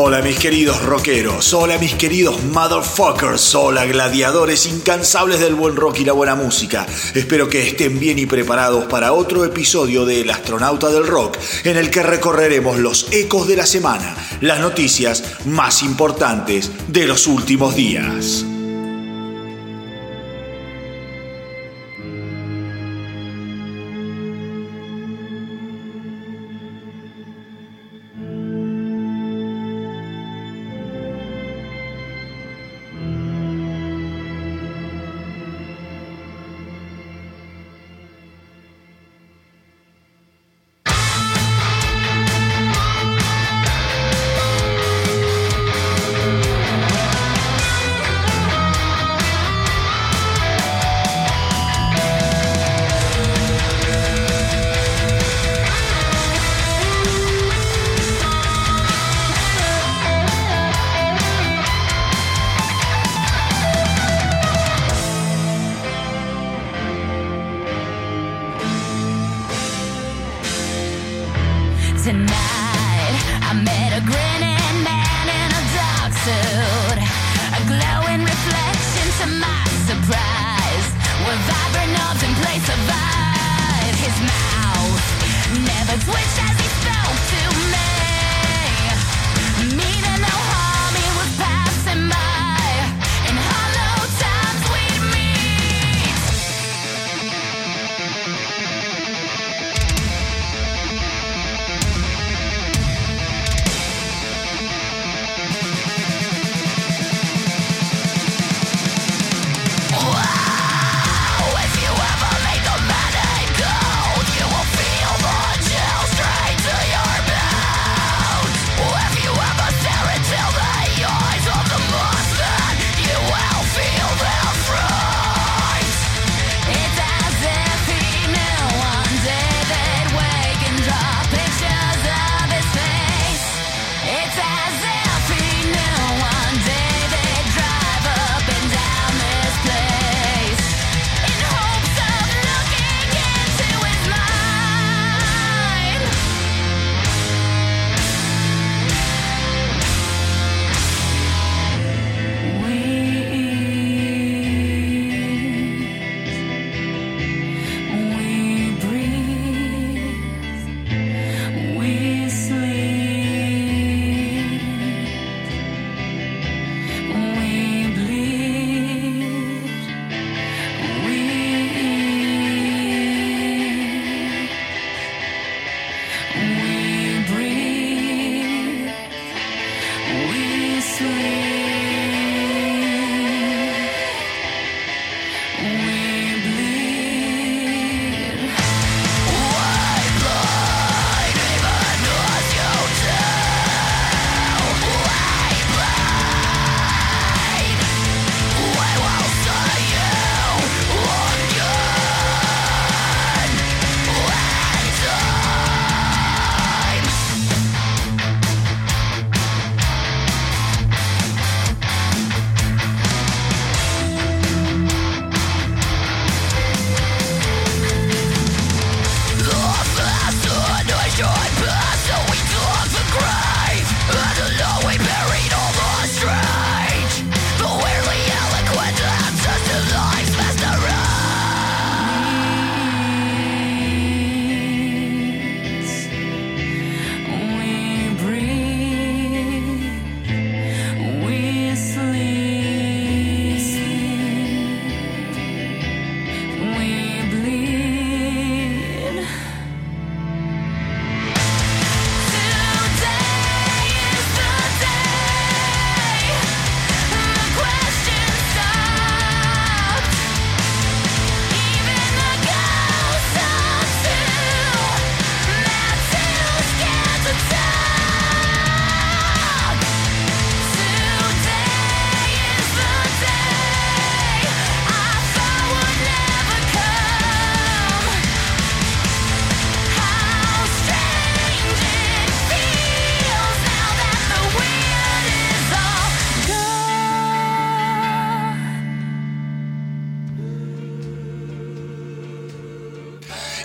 Hola mis queridos rockeros, hola mis queridos motherfuckers, hola gladiadores incansables del buen rock y la buena música. Espero que estén bien y preparados para otro episodio de El astronauta del rock, en el que recorreremos los ecos de la semana, las noticias más importantes de los últimos días.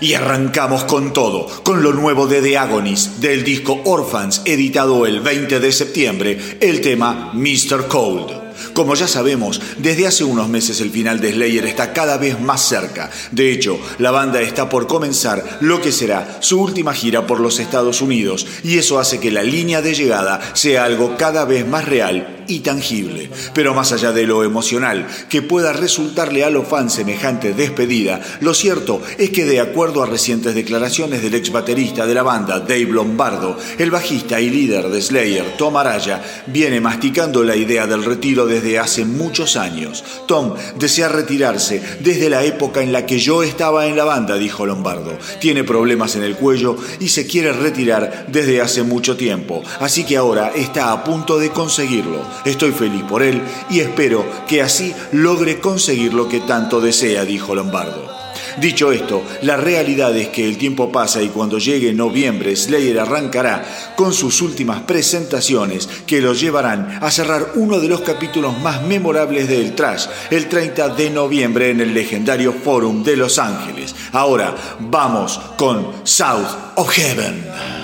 Y arrancamos con todo, con lo nuevo de The Agonist, del disco Orphans, editado el 20 de septiembre, el tema Mr. Cold. Como ya sabemos, desde hace unos meses el final de Slayer está cada vez más cerca. De hecho, la banda está por comenzar lo que será su última gira por los Estados Unidos y eso hace que la línea de llegada sea algo cada vez más real y tangible. Pero más allá de lo emocional que pueda resultarle a los fans semejante despedida, lo cierto es que de acuerdo a recientes declaraciones del ex baterista de la banda, Dave Lombardo, el bajista y líder de Slayer, Tom Araya, viene masticando la idea del retiro desde hace muchos años. Tom desea retirarse desde la época en la que yo estaba en la banda, dijo Lombardo. Tiene problemas en el cuello y se quiere retirar desde hace mucho tiempo, así que ahora está a punto de conseguirlo. Estoy feliz por él y espero que así logre conseguir lo que tanto desea, dijo Lombardo. Dicho esto, la realidad es que el tiempo pasa y cuando llegue noviembre Slayer arrancará con sus últimas presentaciones que los llevarán a cerrar uno de los capítulos más memorables del trash el 30 de noviembre en el legendario Forum de Los Ángeles. Ahora vamos con South of Heaven.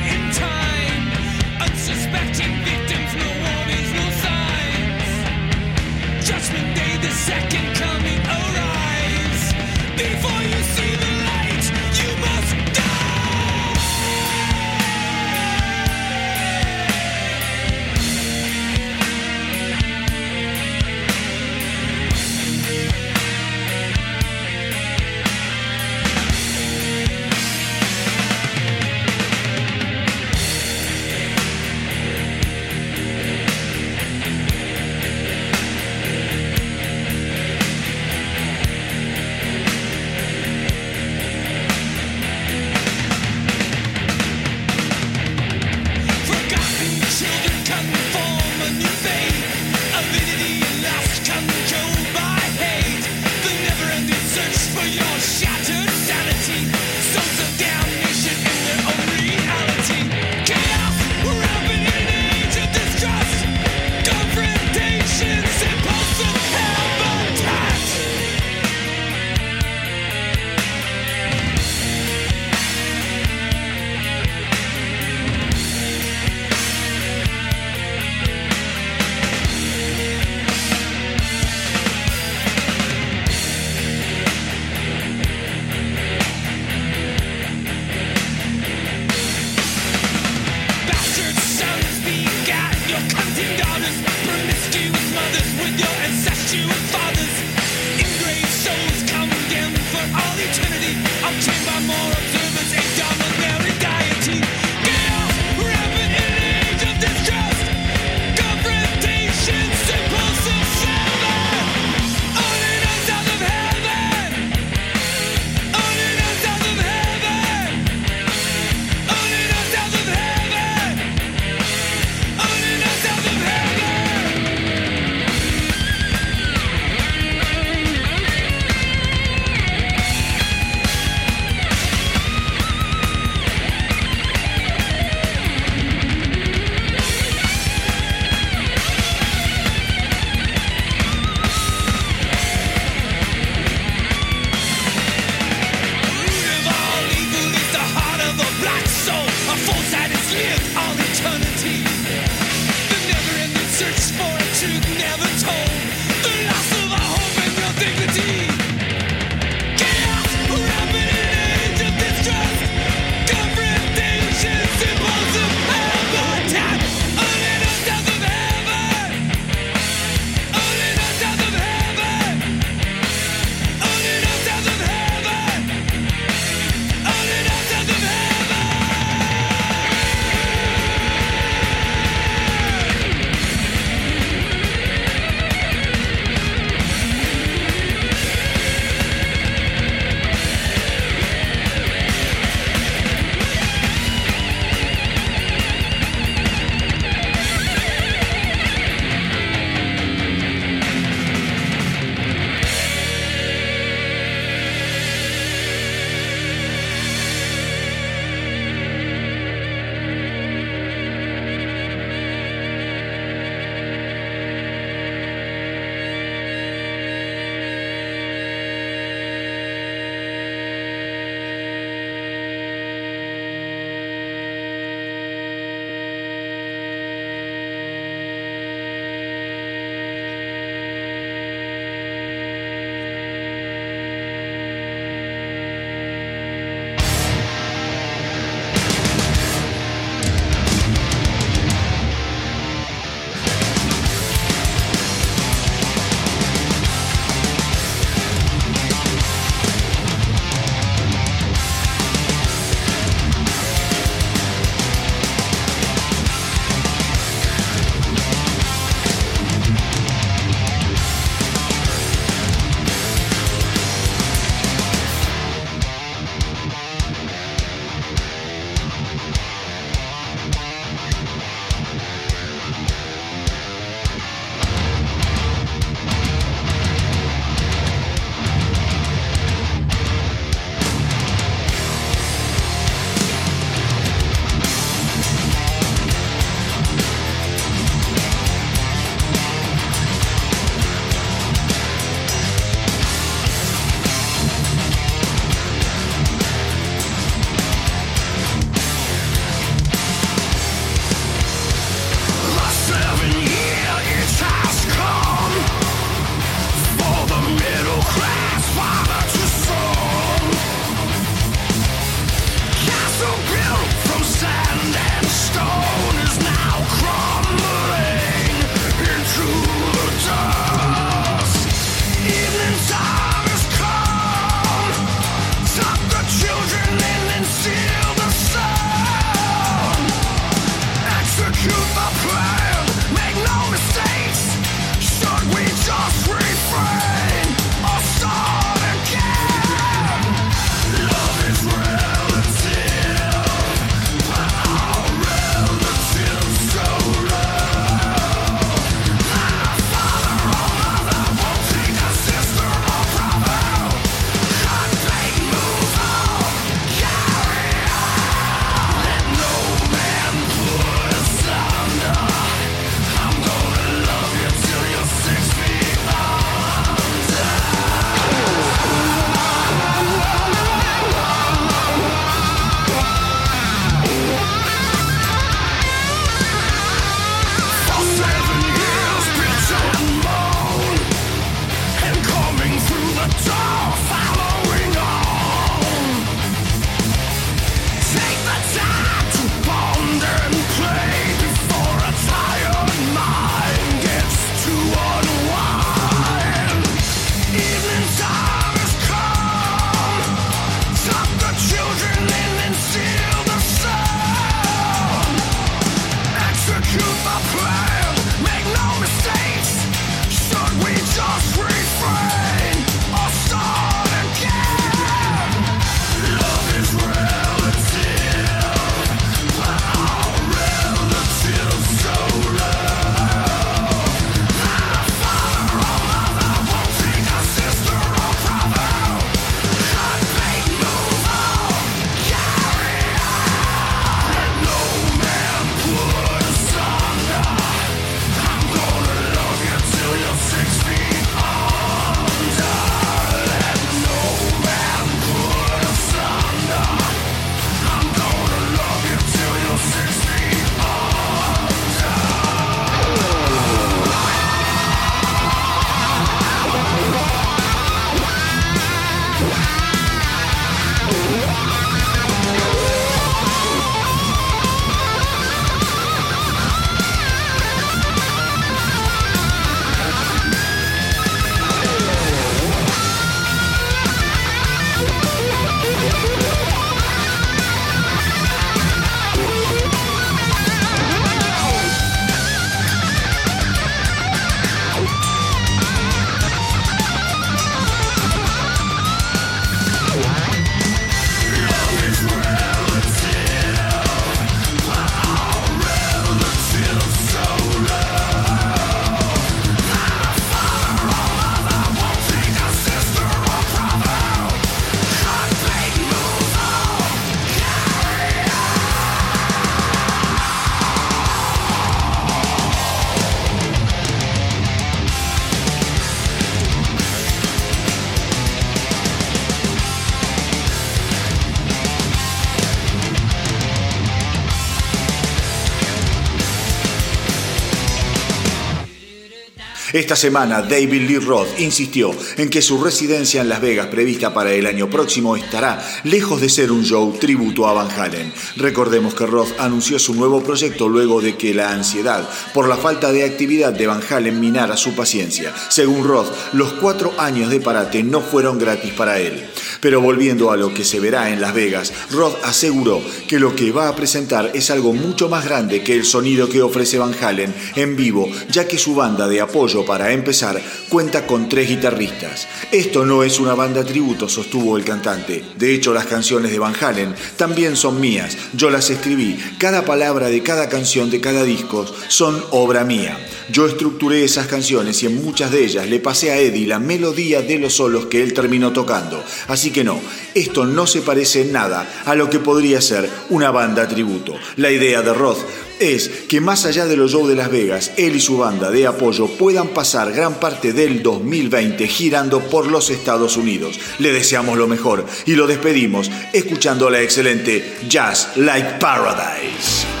Esta semana, David Lee Roth insistió en que su residencia en Las Vegas prevista para el año próximo estará lejos de ser un show tributo a Van Halen. Recordemos que Roth anunció su nuevo proyecto luego de que la ansiedad por la falta de actividad de Van Halen minara su paciencia. Según Roth, los cuatro años de parate no fueron gratis para él. Pero volviendo a lo que se verá en Las Vegas, Roth aseguró que lo que va a presentar es algo mucho más grande que el sonido que ofrece Van Halen en vivo, ya que su banda de apoyo para empezar cuenta con tres guitarristas. Esto no es una banda tributo, sostuvo el cantante. De hecho, las canciones de Van Halen también son mías. Yo las escribí. Cada palabra de cada canción de cada disco son obra mía. Yo estructuré esas canciones y en muchas de ellas le pasé a Eddie la melodía de los solos que él terminó tocando. Así que no, esto no se parece en nada a lo que podría ser una banda tributo. La idea de Roth es que más allá de los shows de Las Vegas, él y su banda de apoyo puedan pasar gran parte del 2020 girando por los Estados Unidos. Le deseamos lo mejor y lo despedimos escuchando la excelente Jazz Like Paradise.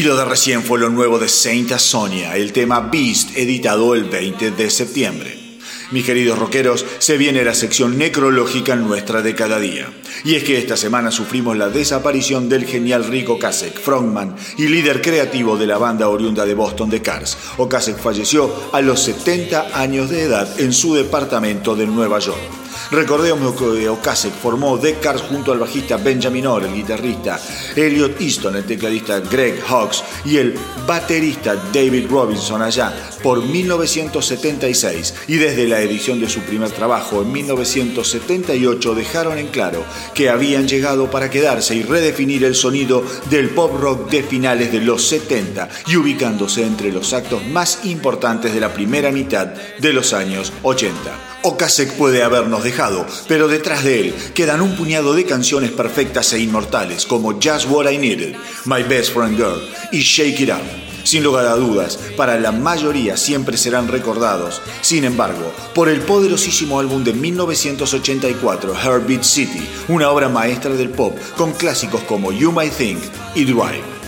Y lo de recién fue lo nuevo de Saint Sonia, el tema Beast, editado el 20 de septiembre. Mis queridos rockeros, se viene la sección necrológica nuestra de cada día. Y es que esta semana sufrimos la desaparición del genial Rico Kasek, frontman y líder creativo de la banda oriunda de Boston de Cars. Okasek falleció a los 70 años de edad en su departamento de Nueva York. Recordemos que Ocasek formó The Cars junto al bajista Benjamin Orr, el guitarrista Elliot Easton, el tecladista Greg Hawkes y el baterista David Robinson allá por 1976 y desde la edición de su primer trabajo en 1978 dejaron en claro que habían llegado para quedarse y redefinir el sonido del pop rock de finales de los 70 y ubicándose entre los actos más importantes de la primera mitad de los años 80. Okasek puede habernos dejado, pero detrás de él quedan un puñado de canciones perfectas e inmortales como Just What I Needed, My Best Friend Girl y Shake It Up. Sin lugar a dudas, para la mayoría siempre serán recordados, sin embargo, por el poderosísimo álbum de 1984, Heartbeat City, una obra maestra del pop con clásicos como You Might Think y Drive.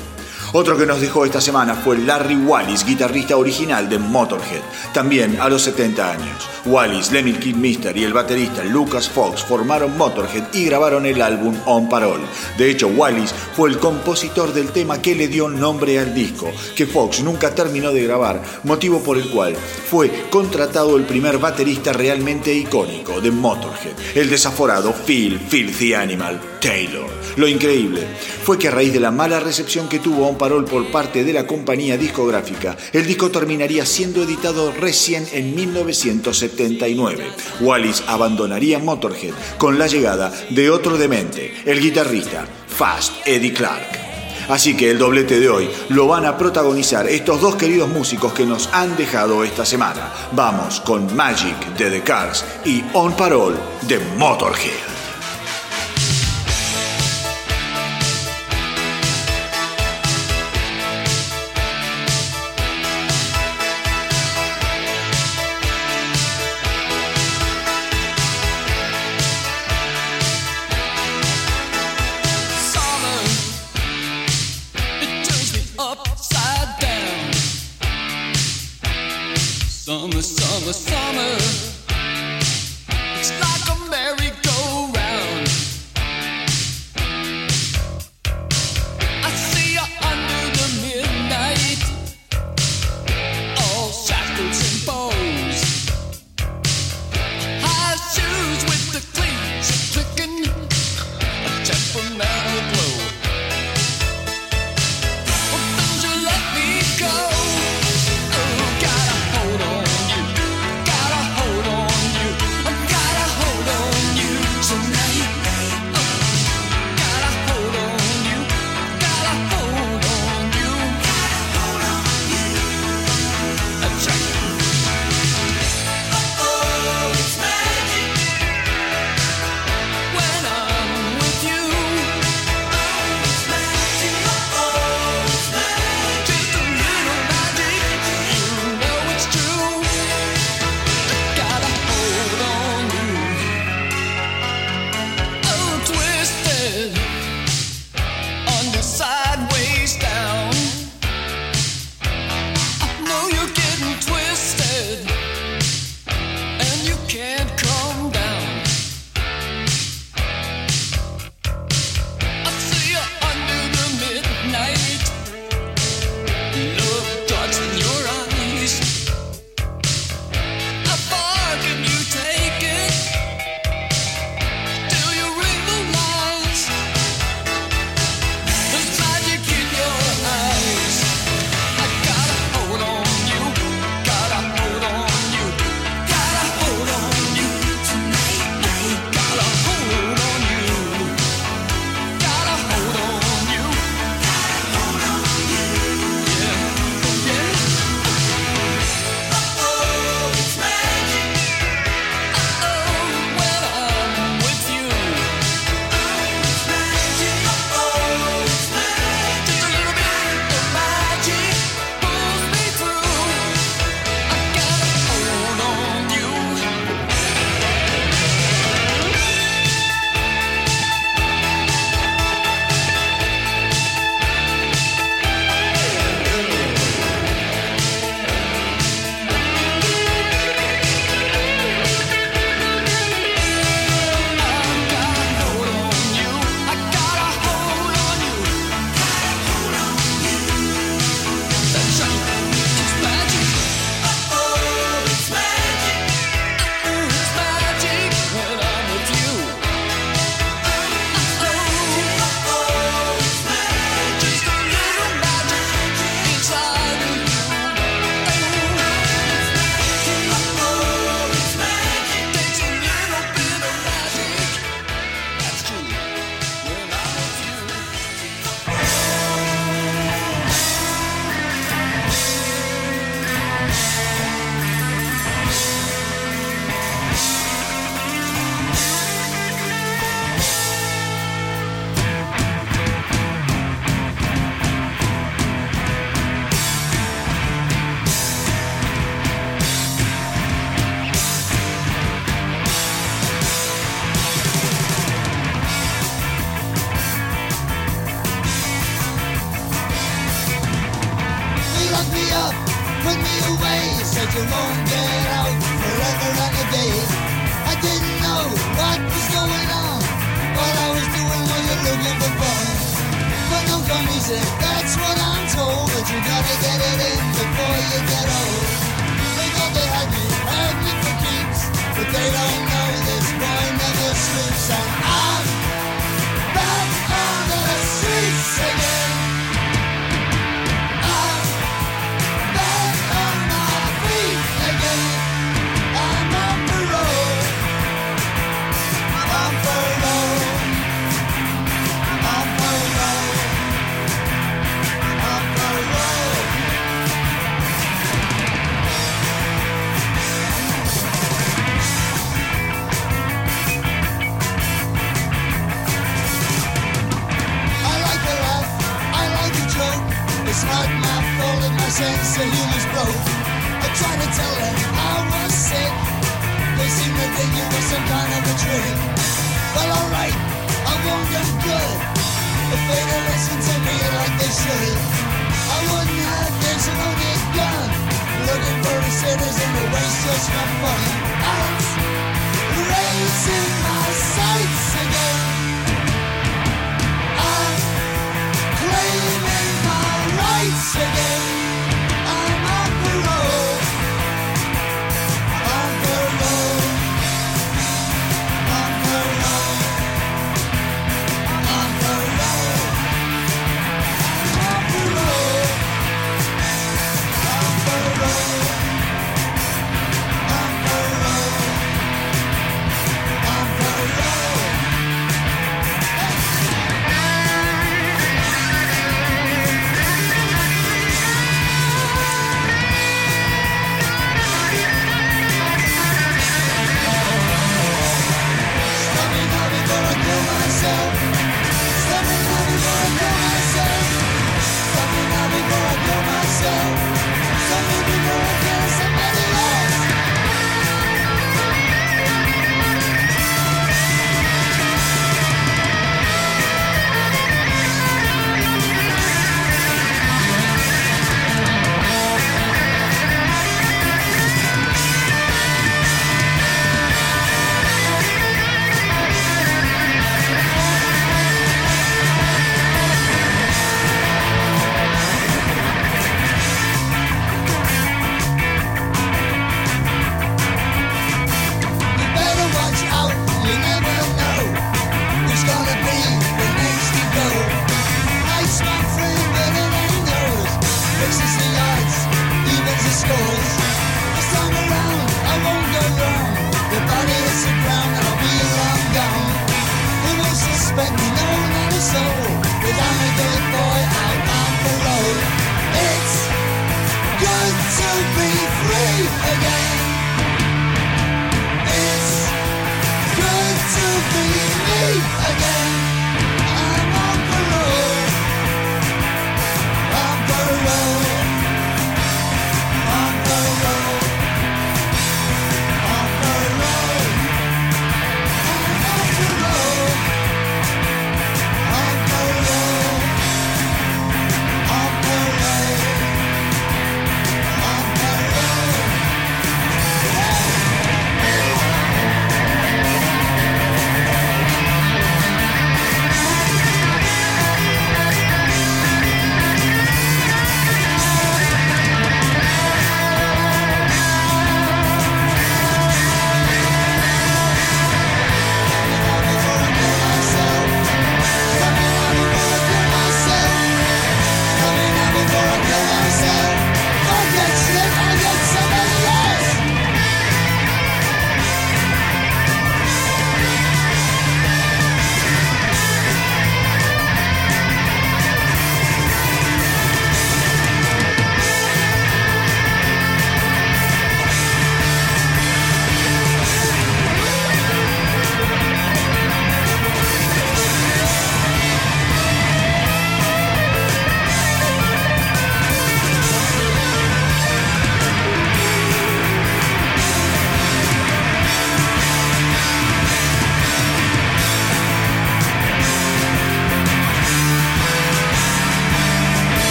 Otro que nos dejó esta semana fue Larry Wallis, guitarrista original de Motorhead, también a los 70 años. Wallis, Lemmy Kid Mister y el baterista Lucas Fox formaron Motorhead y grabaron el álbum On Parole. De hecho, Wallis fue el compositor del tema que le dio nombre al disco, que Fox nunca terminó de grabar, motivo por el cual fue contratado el primer baterista realmente icónico de Motorhead, el desaforado Phil Filthy Animal Taylor. Lo increíble fue que a raíz de la mala recepción que tuvo On Parole por parte de la compañía discográfica, el disco terminaría siendo editado recién en 1979. Wallis abandonaría Motorhead con la llegada de otro demente, el guitarrista Fast Eddie Clark. Así que el doblete de hoy lo van a protagonizar estos dos queridos músicos que nos han dejado esta semana. Vamos con Magic de The Cars y On Parole de Motorhead. was sorry. longer go. The fatal lesson to me, like they should. I wouldn't have this if I did gun. Looking for a citizen to waste just my I'm raising my sights again.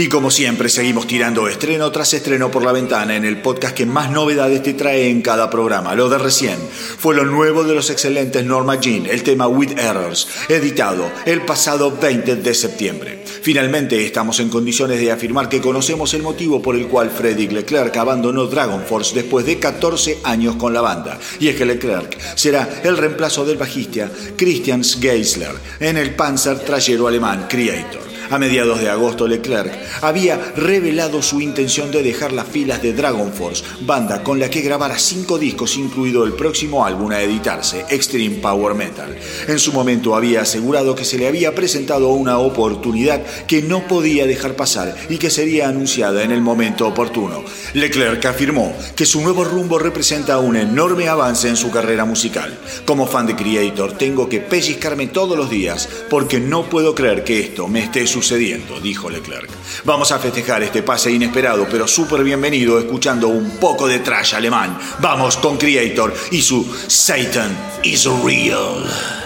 Y como siempre, seguimos tirando estreno tras estreno por la ventana en el podcast que más novedades te trae en cada programa. Lo de recién fue lo nuevo de los excelentes Norma Jean, el tema With Errors, editado el pasado 20 de septiembre. Finalmente estamos en condiciones de afirmar que conocemos el motivo por el cual Freddy Leclerc abandonó Dragon Force después de 14 años con la banda. Y es que Leclerc será el reemplazo del bajista Christian Geisler en el Panzer trayero alemán Creator. A mediados de agosto, Leclerc había revelado su intención de dejar las filas de Dragon Force, banda con la que grabara cinco discos, incluido el próximo álbum a editarse, Extreme Power Metal. En su momento había asegurado que se le había presentado una oportunidad que no podía dejar pasar y que sería anunciada en el momento oportuno. Leclerc afirmó que su nuevo rumbo representa un enorme avance en su carrera musical. Como fan de Creator, tengo que pellizcarme todos los días porque no puedo creer que esto me esté sucediendo sucediendo, dijo Leclerc. Vamos a festejar este pase inesperado, pero súper bienvenido, escuchando un poco de trash alemán. Vamos con Creator y su Satan is real.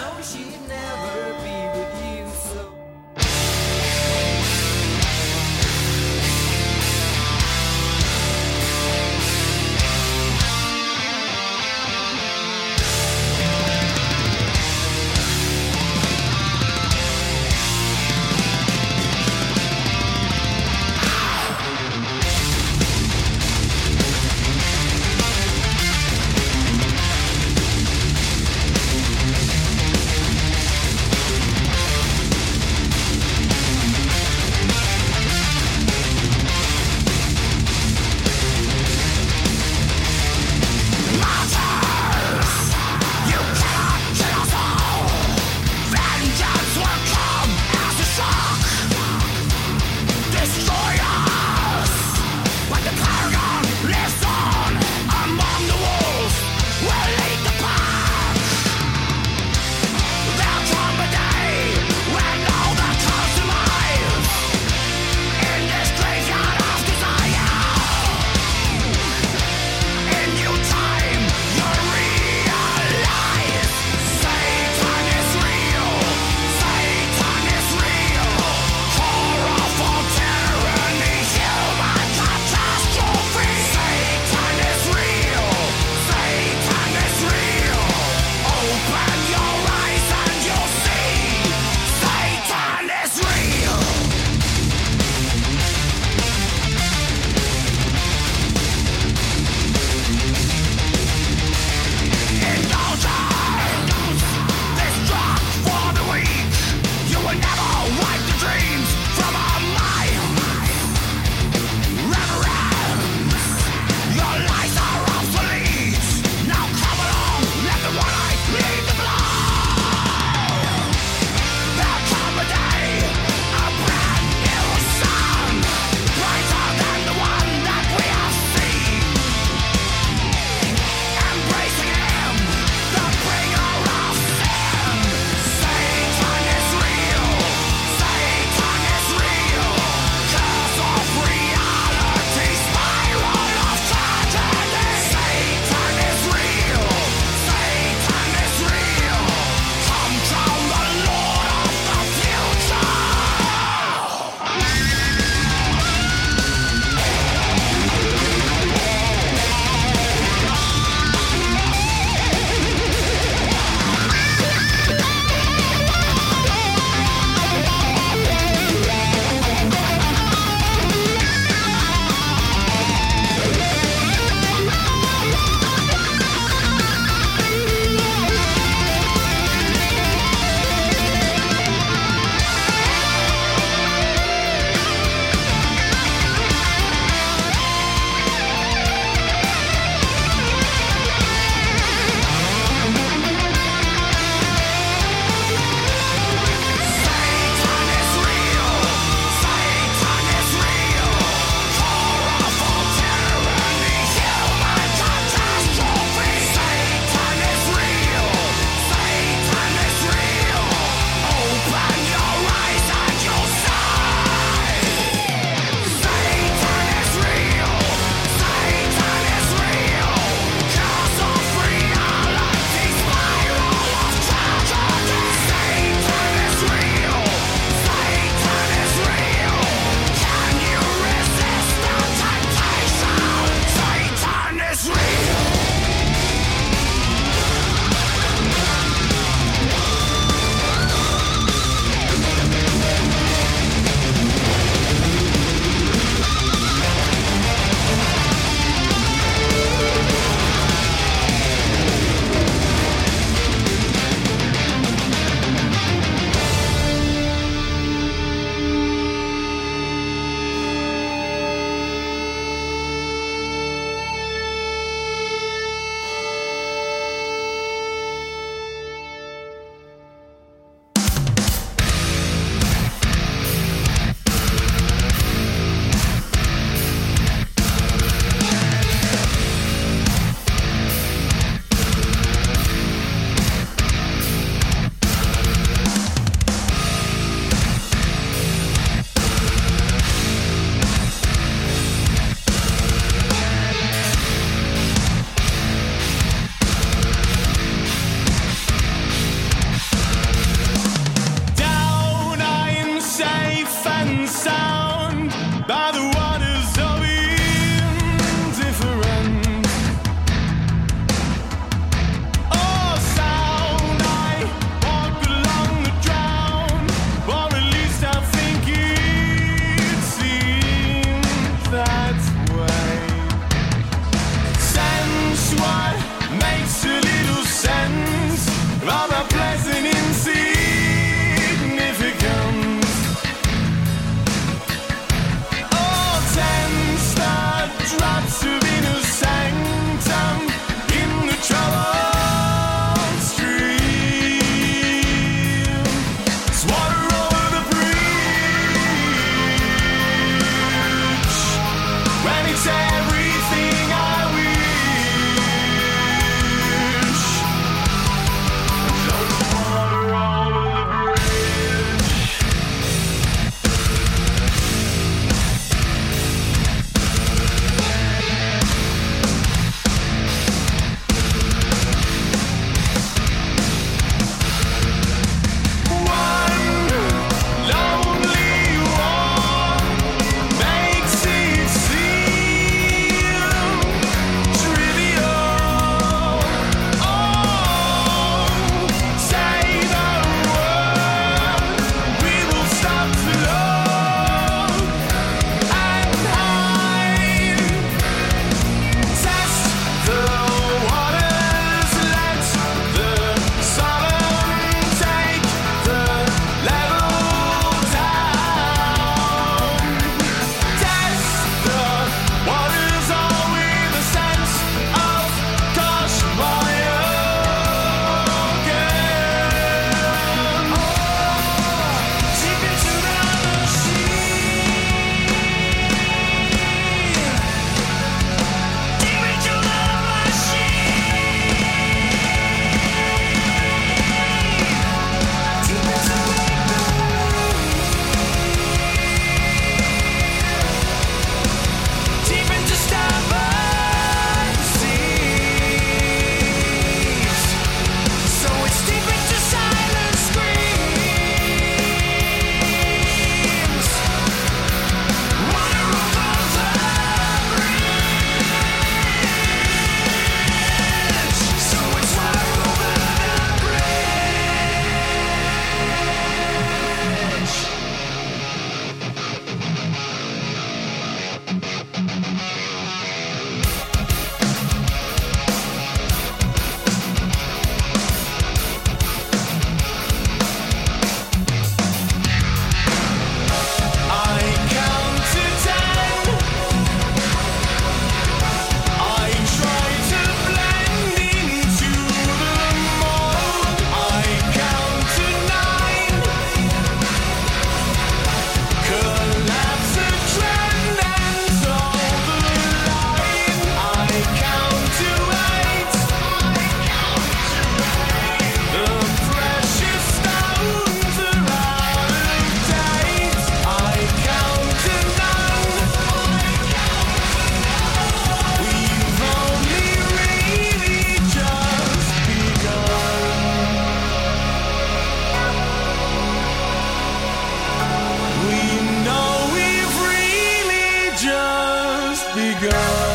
begun.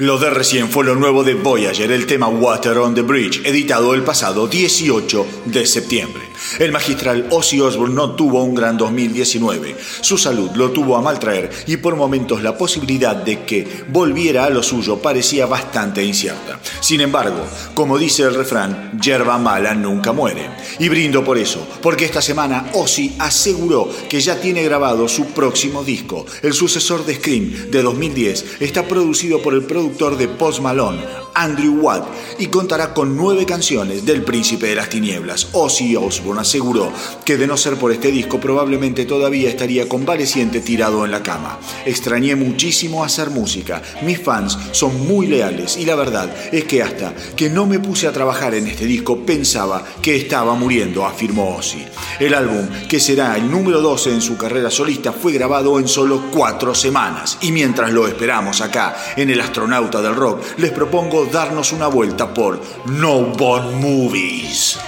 Lo de recién fue lo nuevo de Voyager, el tema Water on the Bridge, editado el pasado 18 de septiembre. El magistral Ozzy Osbourne no tuvo un gran 2019. Su salud lo tuvo a maltraer y por momentos la posibilidad de que volviera a lo suyo parecía bastante incierta. Sin embargo, como dice el refrán, yerba mala nunca muere. Y brindo por eso, porque esta semana Ozzy aseguró que ya tiene grabado su próximo disco. El sucesor de Scream de 2010 está producido por el productor de Post Malone, Andrew Watt, y contará con nueve canciones del Príncipe de las Tinieblas. Ozzy Osbourne aseguró que de no ser por este disco probablemente todavía estaría convaleciente tirado en la cama. Extrañé muchísimo hacer música, mis fans son muy leales y la verdad es que hasta que no me puse a trabajar en este disco pensaba que estaba muriendo, afirmó Ozzy. El álbum, que será el número 12 en su carrera solista, fue grabado en solo cuatro semanas y mientras lo esperamos acá en el astronauta del rock, les propongo darnos una vuelta por No Bond Movies.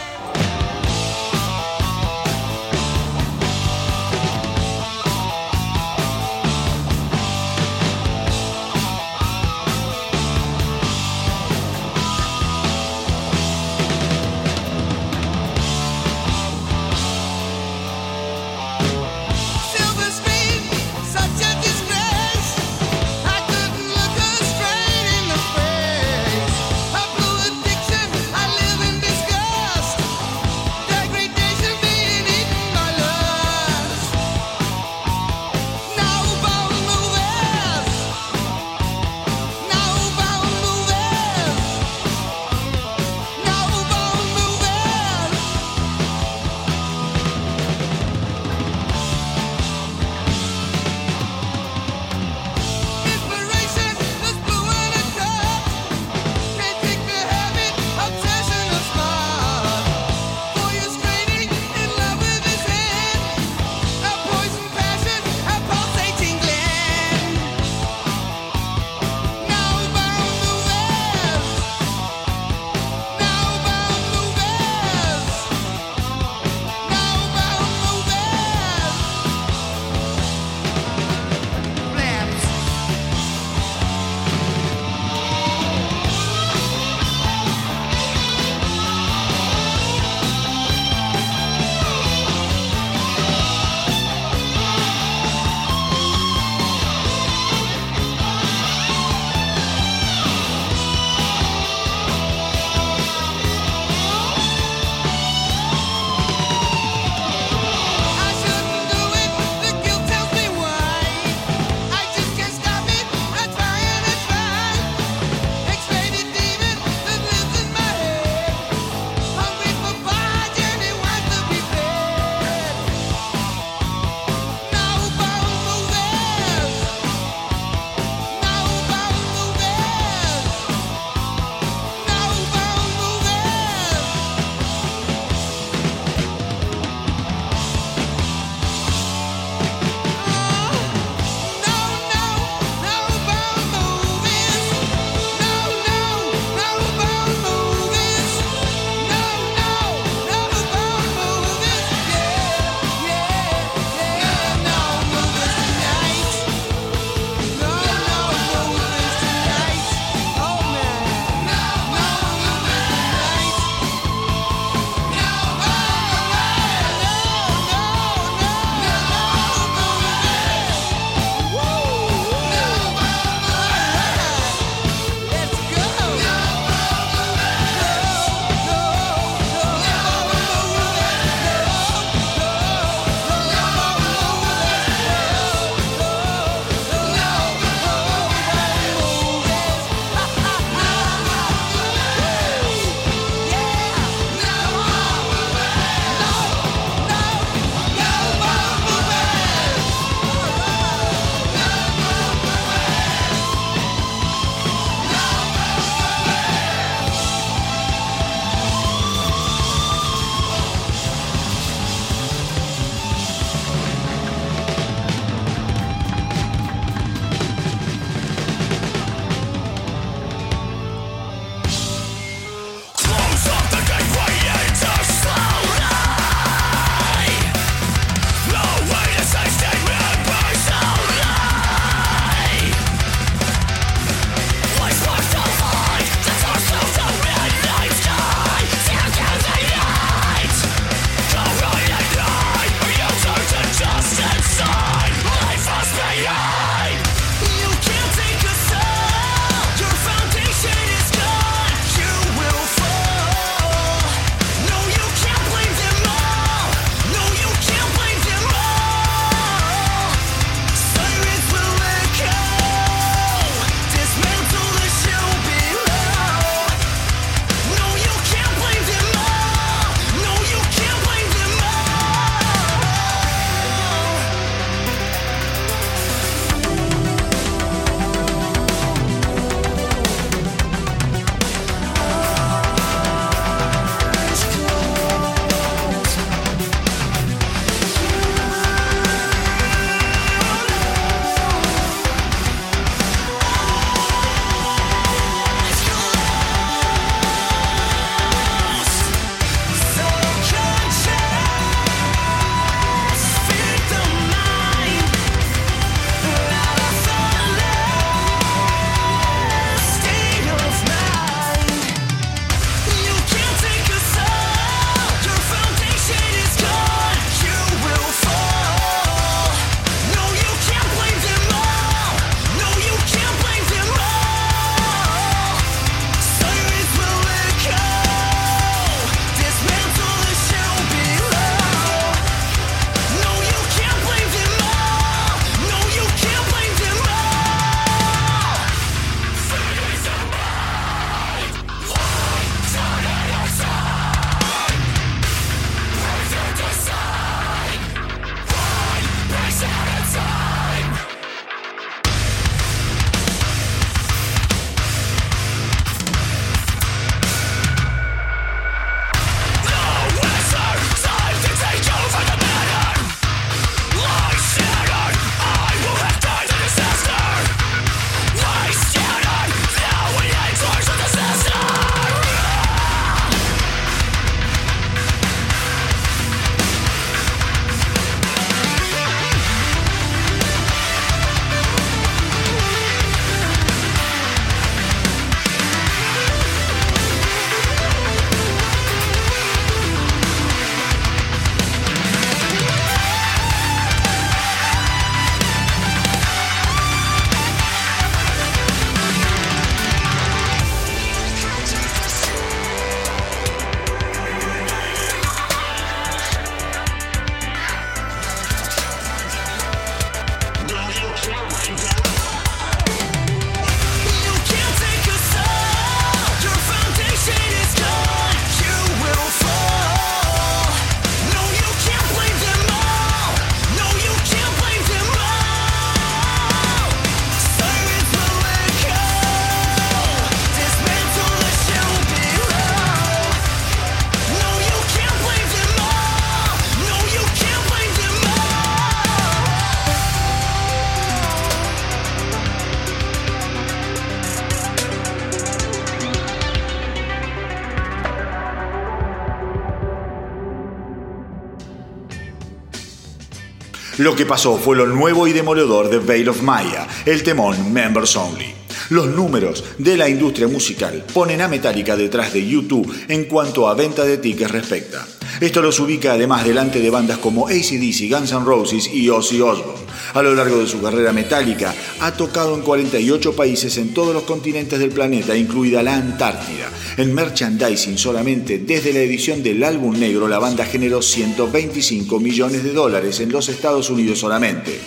Lo que pasó fue lo nuevo y demoledor de Veil of Maya, el temón Members Only. Los números de la industria musical ponen a Metallica detrás de YouTube en cuanto a venta de tickets respecta. Esto los ubica además delante de bandas como ACDC, Guns N' Roses y Ozzy Osbourne. A lo largo de su carrera metálica, ha tocado en 48 países en todos los continentes del planeta, incluida la Antártida. En merchandising solamente desde la edición del álbum negro, la banda generó 125 millones de dólares en los Estados Unidos solamente.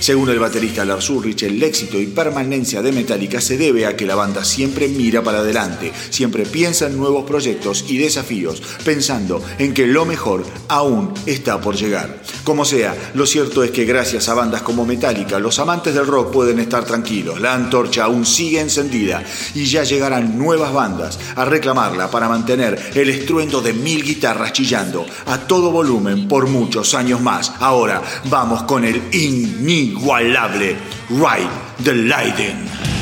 Según el baterista Lars Ulrich, el éxito y permanencia de Metallica se debe a que la banda siempre mira para adelante, siempre piensa en nuevos proyectos y desafíos, pensando en que lo mejor aún está por llegar. Como sea, lo cierto es que gracias a bandas como Metallica, los amantes del rock pueden estar tranquilos. La antorcha aún sigue encendida y ya llegarán nuevas bandas a reclamarla para mantener el estruendo de mil guitarras chillando a todo volumen por muchos años más. Ahora vamos con el inigualable Ride the Lightning.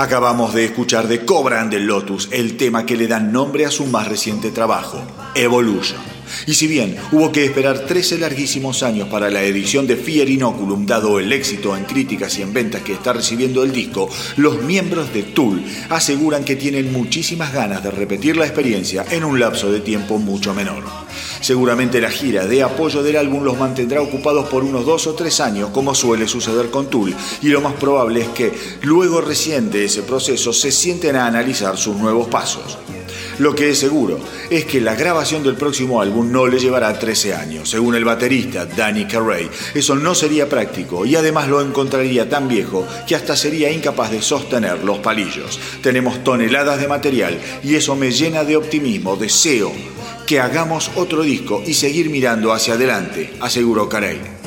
Acabamos de escuchar de Cobra and the Lotus, el tema que le da nombre a su más reciente trabajo, Evolution. Y si bien hubo que esperar 13 larguísimos años para la edición de Fear Inoculum, dado el éxito en críticas y en ventas que está recibiendo el disco, los miembros de Tool aseguran que tienen muchísimas ganas de repetir la experiencia en un lapso de tiempo mucho menor. Seguramente la gira de apoyo del álbum los mantendrá ocupados por unos dos o tres años, como suele suceder con Tool, y lo más probable es que luego recién de ese proceso se sienten a analizar sus nuevos pasos. Lo que es seguro es que la grabación del próximo álbum no le llevará 13 años. Según el baterista Danny Carey, eso no sería práctico y además lo encontraría tan viejo que hasta sería incapaz de sostener los palillos. Tenemos toneladas de material y eso me llena de optimismo, deseo que hagamos otro disco y seguir mirando hacia adelante, aseguró Carey.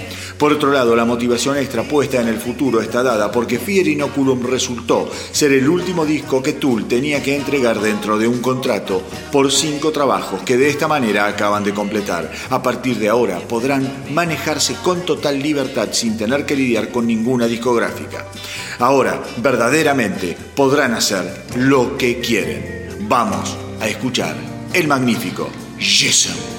Por otro lado, la motivación extra puesta en el futuro está dada porque Fear Inoculum resultó ser el último disco que Tool tenía que entregar dentro de un contrato por cinco trabajos que de esta manera acaban de completar. A partir de ahora podrán manejarse con total libertad sin tener que lidiar con ninguna discográfica. Ahora, verdaderamente, podrán hacer lo que quieren. Vamos a escuchar el magnífico Jason.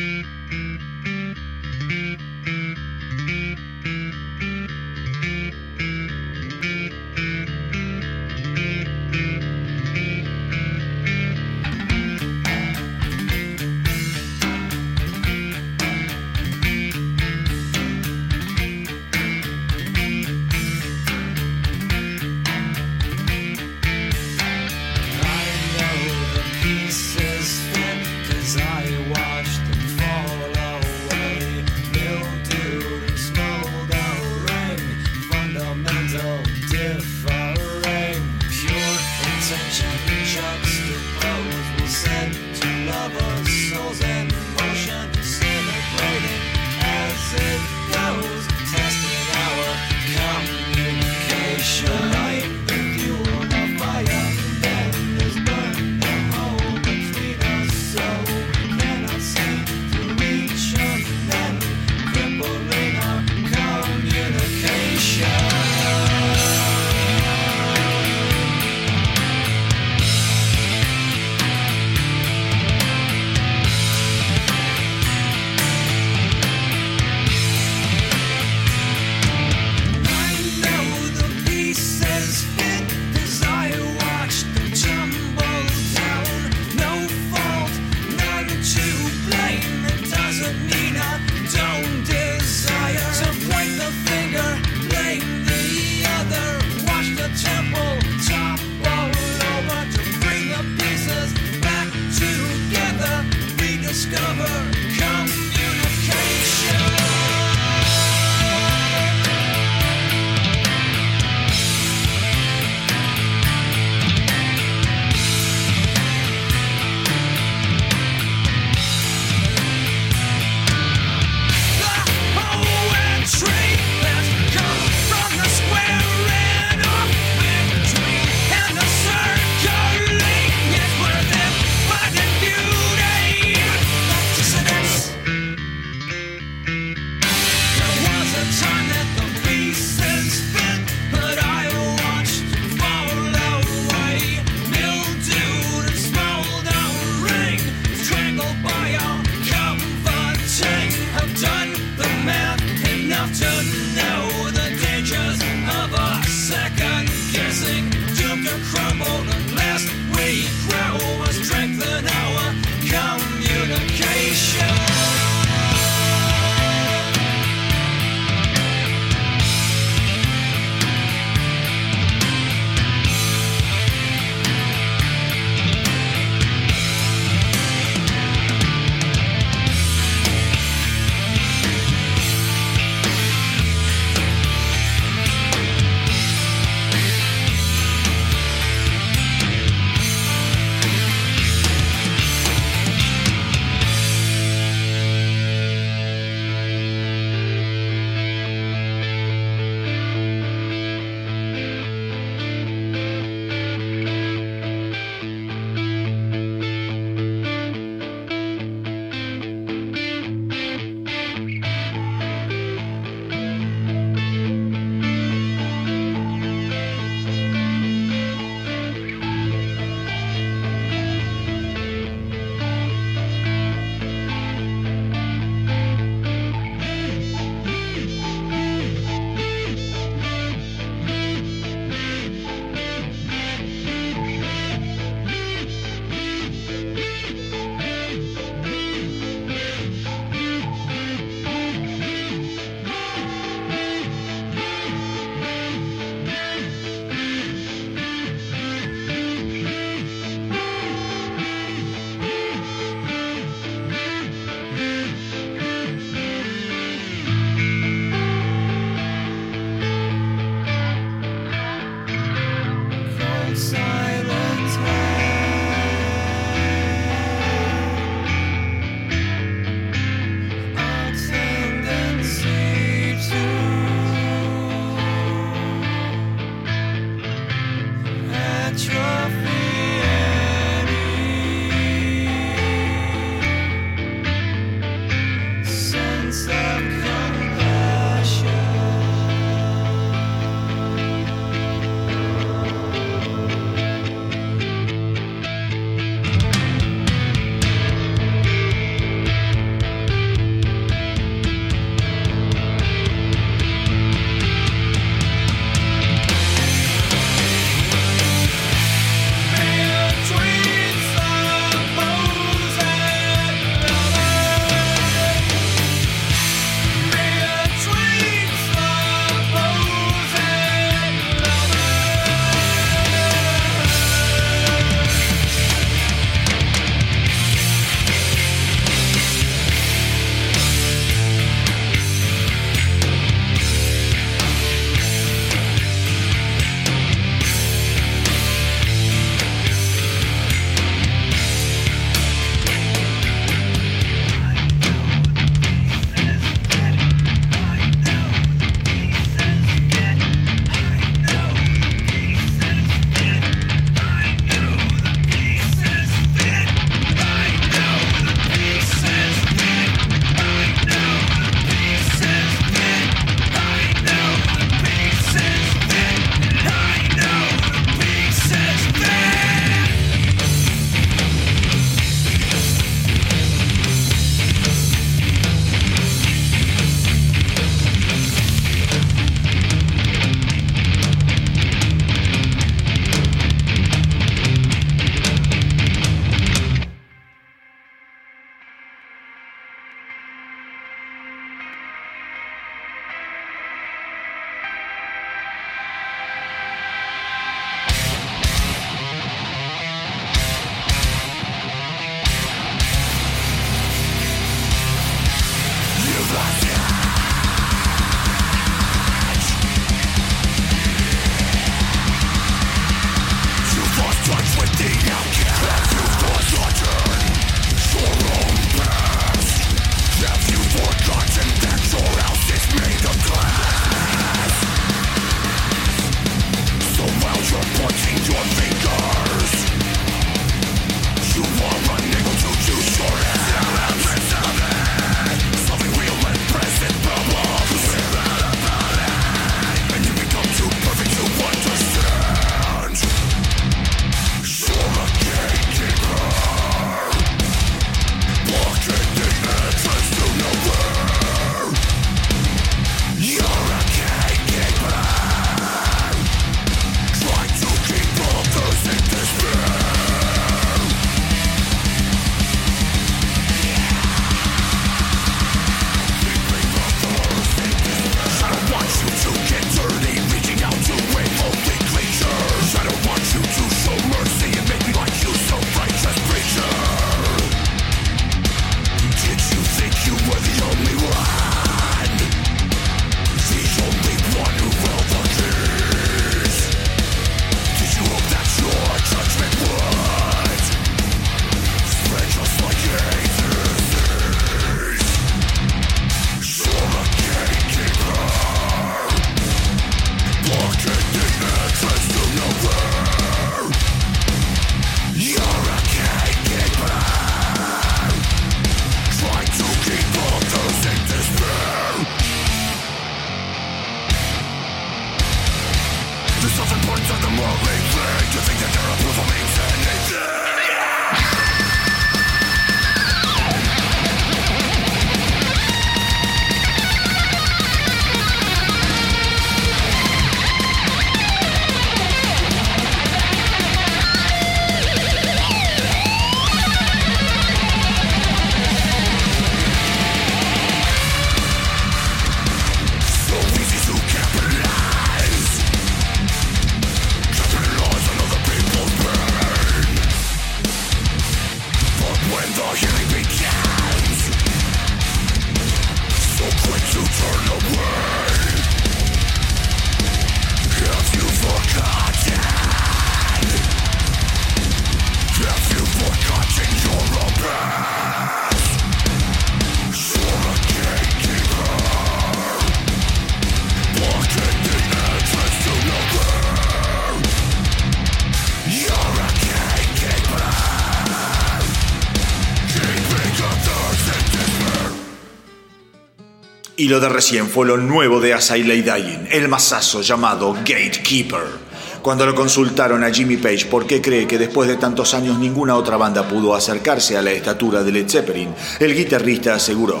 Lo de recién fue lo nuevo de As I Lay Dying, el masazo llamado Gatekeeper. Cuando lo consultaron a Jimmy Page por qué cree que después de tantos años ninguna otra banda pudo acercarse a la estatura de Led Zeppelin, el guitarrista aseguró,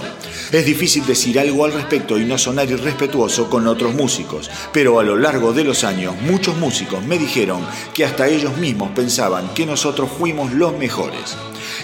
es difícil decir algo al respecto y no sonar irrespetuoso con otros músicos, pero a lo largo de los años muchos músicos me dijeron que hasta ellos mismos pensaban que nosotros fuimos los mejores.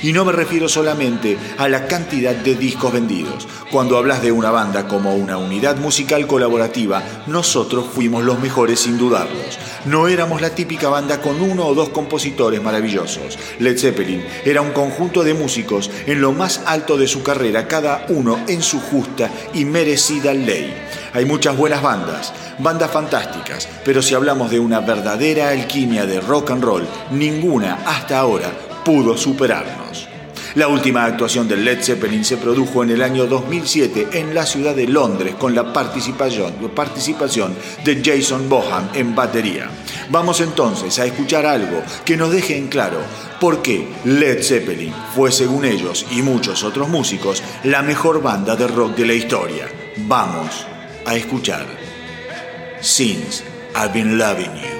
Y no me refiero solamente a la cantidad de discos vendidos. Cuando hablas de una banda como una unidad musical colaborativa, nosotros fuimos los mejores sin dudarlos. No éramos la típica banda con uno o dos compositores maravillosos. Led Zeppelin era un conjunto de músicos en lo más alto de su carrera, cada uno en su justa y merecida ley. Hay muchas buenas bandas, bandas fantásticas, pero si hablamos de una verdadera alquimia de rock and roll, ninguna hasta ahora pudo superarnos. La última actuación de Led Zeppelin se produjo en el año 2007 en la ciudad de Londres con la participación, de Jason Boham en batería. Vamos entonces a escuchar algo que nos deje en claro por qué Led Zeppelin fue, según ellos y muchos otros músicos, la mejor banda de rock de la historia. Vamos a escuchar Since I've Been Loving You.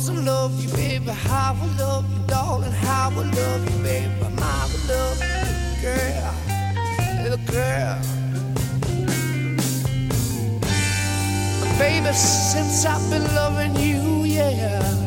Some love you, baby. How I love you, darling. How I love you, baby. How I love you, girl. Little girl. Baby, since I've been loving you, yeah.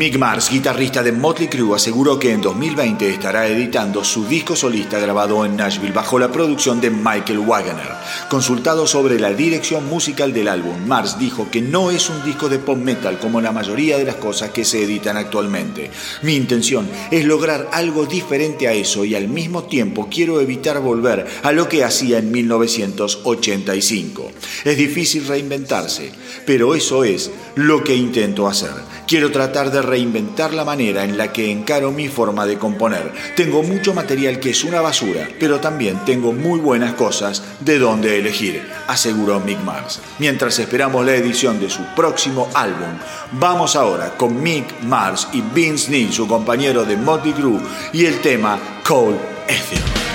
Mick Mars, guitarrista de Motley Crue, aseguró que en 2020 estará editando su disco solista grabado en Nashville bajo la producción de Michael Wagoner. Consultado sobre la dirección musical del álbum, Mars dijo que no es un disco de pop metal como la mayoría de las cosas que se editan actualmente. Mi intención es lograr algo diferente a eso y al mismo tiempo quiero evitar volver a lo que hacía en 1985. Es difícil reinventarse, pero eso es lo que intento hacer. Quiero tratar de reinventar la manera en la que encaro mi forma de componer. Tengo mucho material que es una basura, pero también tengo muy buenas cosas de donde elegir, aseguró Mick Mars. Mientras esperamos la edición de su próximo álbum, vamos ahora con Mick Mars y Vince Neil, su compañero de Motley Crue, y el tema Cold Ether.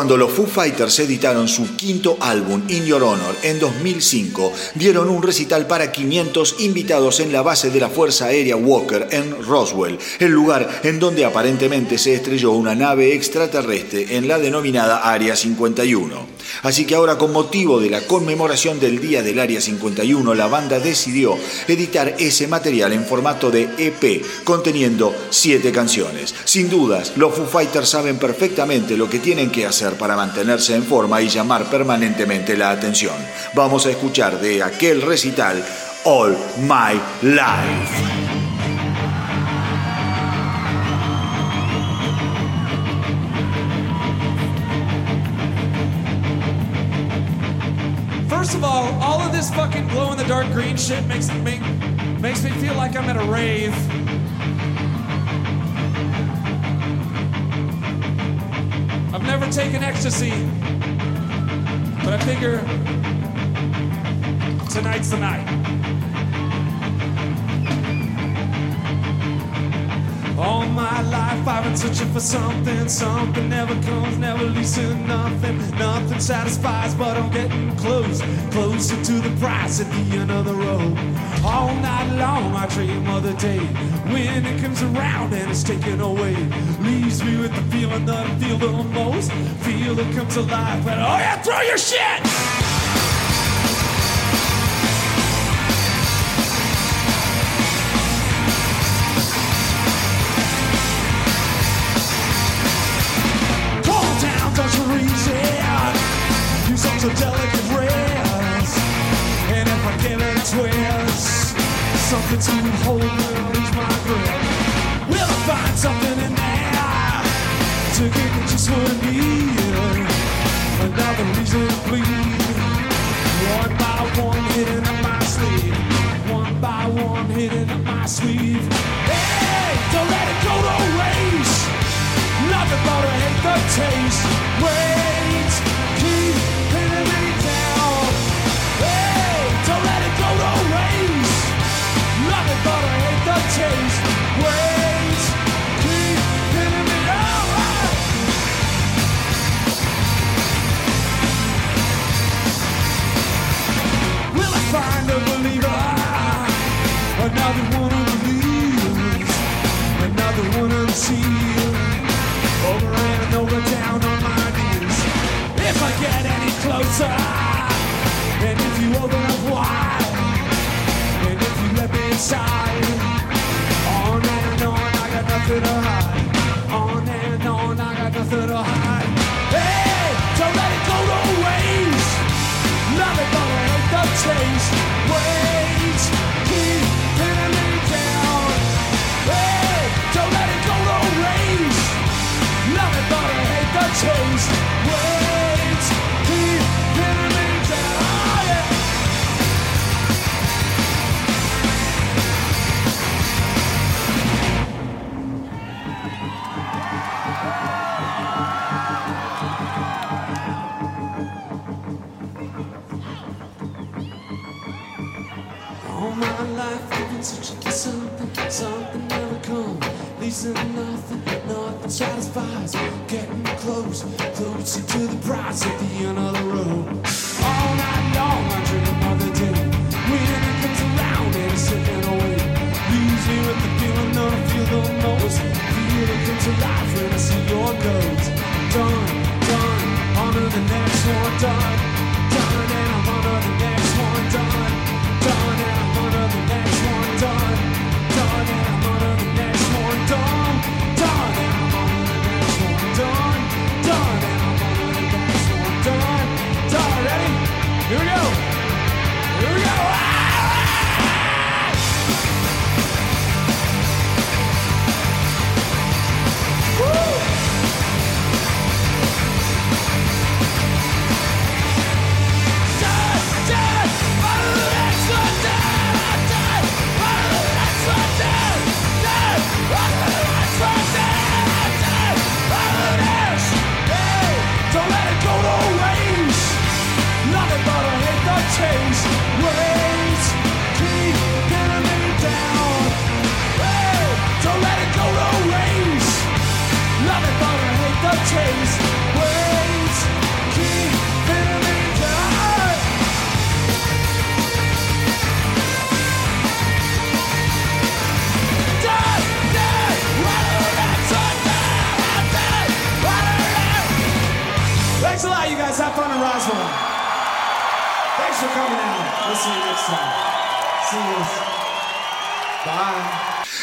Cuando los Foo Fighters editaron su quinto álbum, In Your Honor, en 2005, dieron un recital para 500 invitados en la base de la Fuerza Aérea Walker en Roswell, el lugar en donde aparentemente se estrelló una nave extraterrestre en la denominada Área 51. Así que ahora con motivo de la conmemoración del Día del Área 51, la banda decidió editar ese material en formato de EP, conteniendo siete canciones. Sin dudas, los Foo Fighters saben perfectamente lo que tienen que hacer para mantenerse en forma y llamar permanentemente la atención. Vamos a escuchar de aquel recital All My Life. First of all, all of this fucking glow in the dark green shit makes make, makes me feel like I'm at a rave. I've never taken ecstasy, but I figure tonight's the night. All my life I've been searching for something, something never comes, never leads to nothing. Nothing satisfies, but I'm getting close, closer to the prize at the end of the road. All night long I dream of the day when it comes around and it's taken away. Leaves me with the feeling that I feel the most. Feel it comes alive, and oh yeah, throw your shit! Delicate rares. And if I give it a twist, something to hold will lose my grip. Will I find something in there to give me just what I need? Another reason to bleed. One by one, hidden up my sleeve. One by one, hidden up my sleeve. Hey, don't let it go to waste. Nothing but I hate the taste. Wait, over and over down on my knees. If I get any closer, and if you open up wide, and if you let me inside, on and on, I got nothing to hide. On and on, I got nothing to hide. Hey, don't let it go to waste. Hate the. Wait, taste.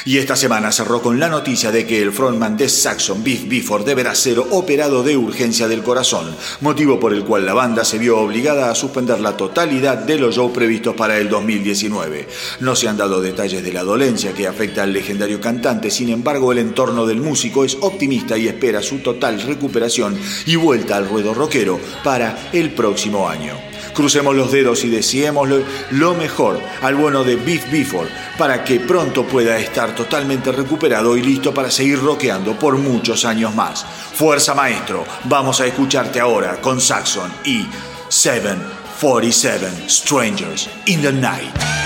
Y esta semana cerró con la noticia de que el frontman de Saxon, Biff Bifford, deberá ser operado de urgencia del corazón, motivo por el cual la banda se vio obligada a suspender la totalidad de los shows previstos para el 2019. No se han dado detalles de la dolencia que afecta al legendario cantante, sin embargo el entorno del músico es optimista y espera su total recuperación y vuelta al ruedo rockero para el próximo año. Crucemos los dedos y deseemos lo mejor al bueno de Biff Bifford para que pronto pueda estar totalmente recuperado y listo para seguir roqueando por muchos años más. Fuerza maestro, vamos a escucharte ahora con Saxon y 747 Strangers in the Night.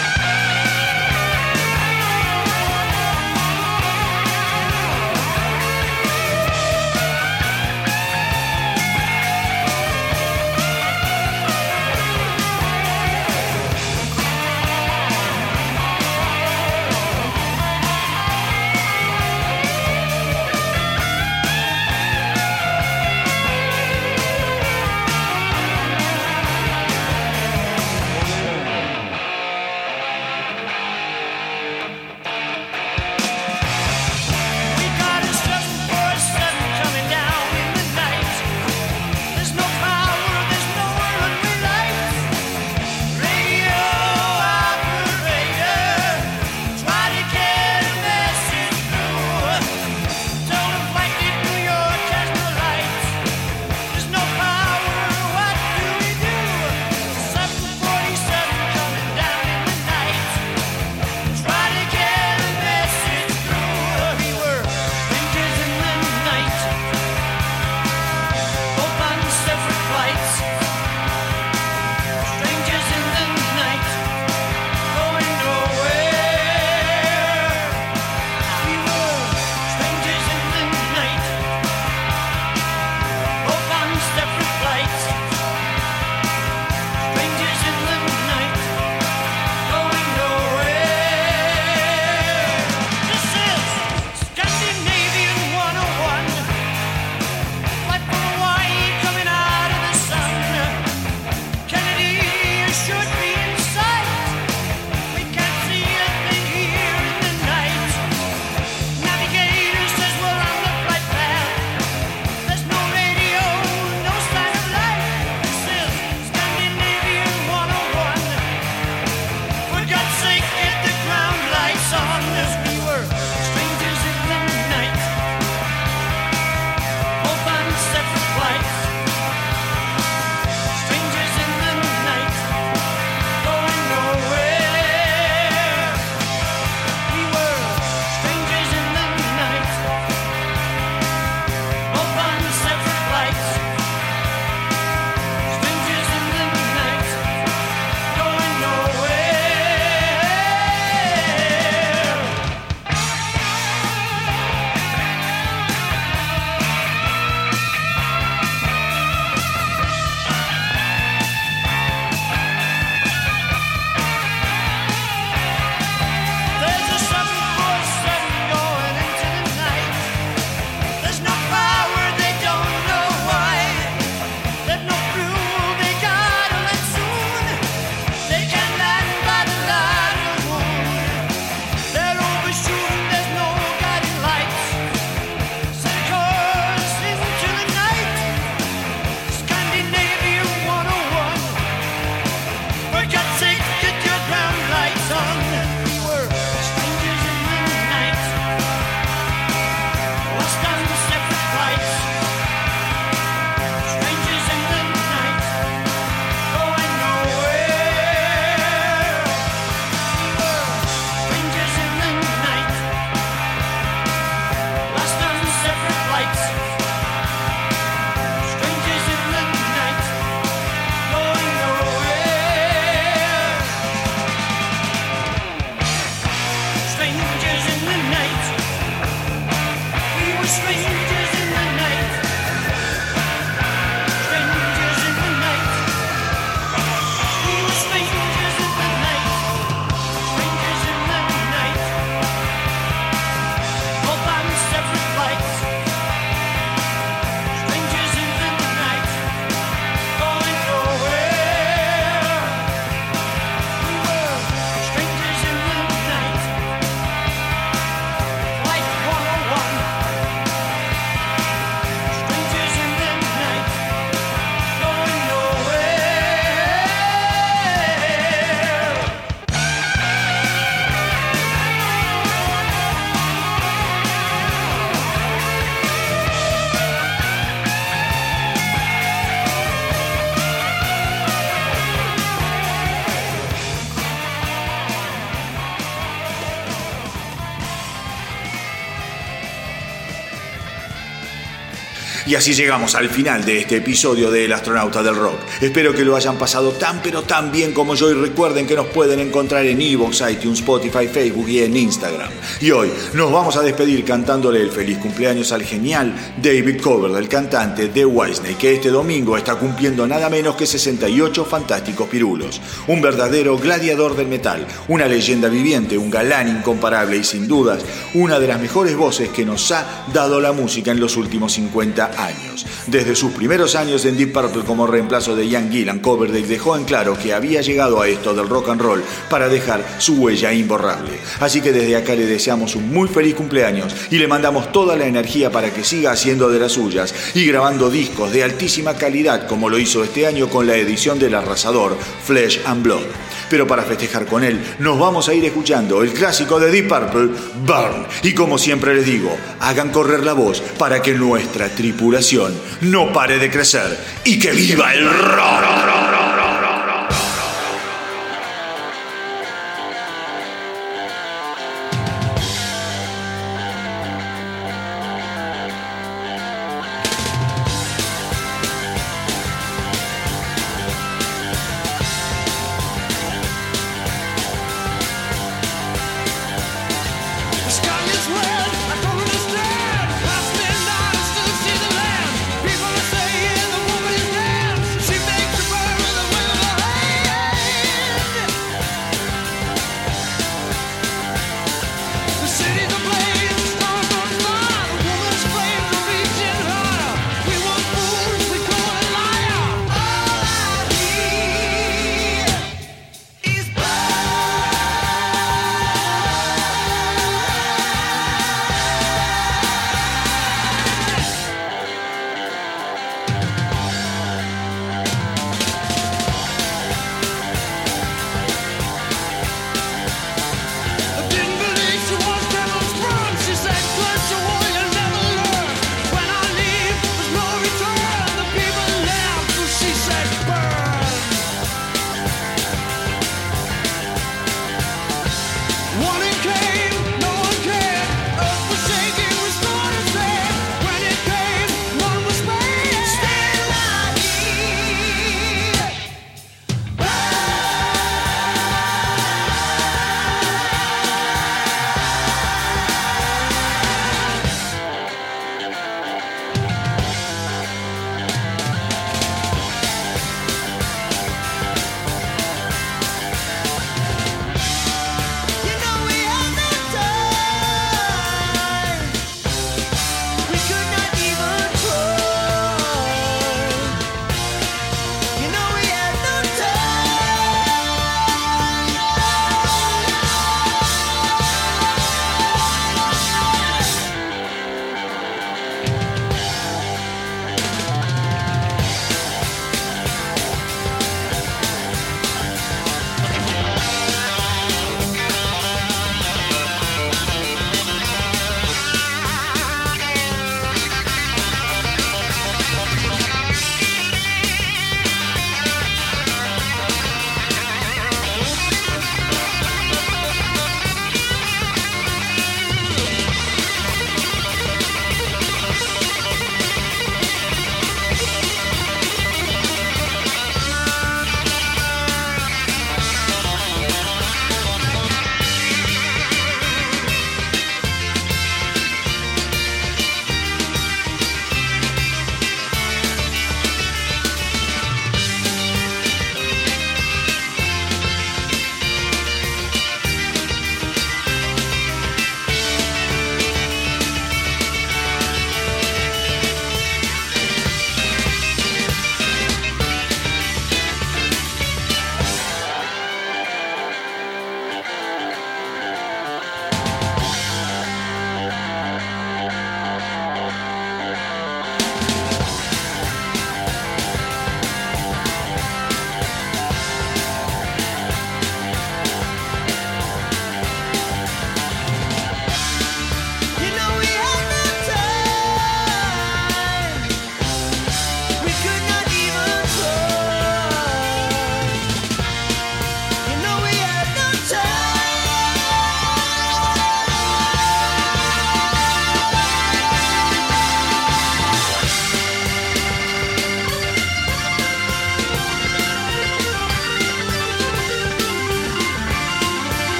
Y así llegamos al final de este episodio de El Astronauta del Rock. Espero que lo hayan pasado tan pero tan bien como yo y recuerden que nos pueden encontrar en Evox, iTunes, Spotify, Facebook y en Instagram. Y hoy nos vamos a despedir cantándole el feliz cumpleaños al genial David Cover, el cantante de Wisney, que este domingo está cumpliendo nada menos que 68 fantásticos pirulos. Un verdadero gladiador del metal, una leyenda viviente, un galán incomparable y sin dudas una de las mejores voces que nos ha dado la música en los últimos 50 años. Desde sus primeros años en Deep Purple como reemplazo de Ian Gillan, Coverdale dejó en claro que había llegado a esto del rock and roll para dejar su huella imborrable. Así que desde acá le deseamos un muy feliz cumpleaños y le mandamos toda la energía para que siga haciendo de las suyas y grabando discos de altísima calidad como lo hizo este año con la edición del arrasador Flesh and Blood. Pero para festejar con él nos vamos a ir escuchando el clásico de Deep Purple, Burn. Y como siempre les digo, hagan correr la voz para que nuestra tripulación no pare de crecer y que viva el rock.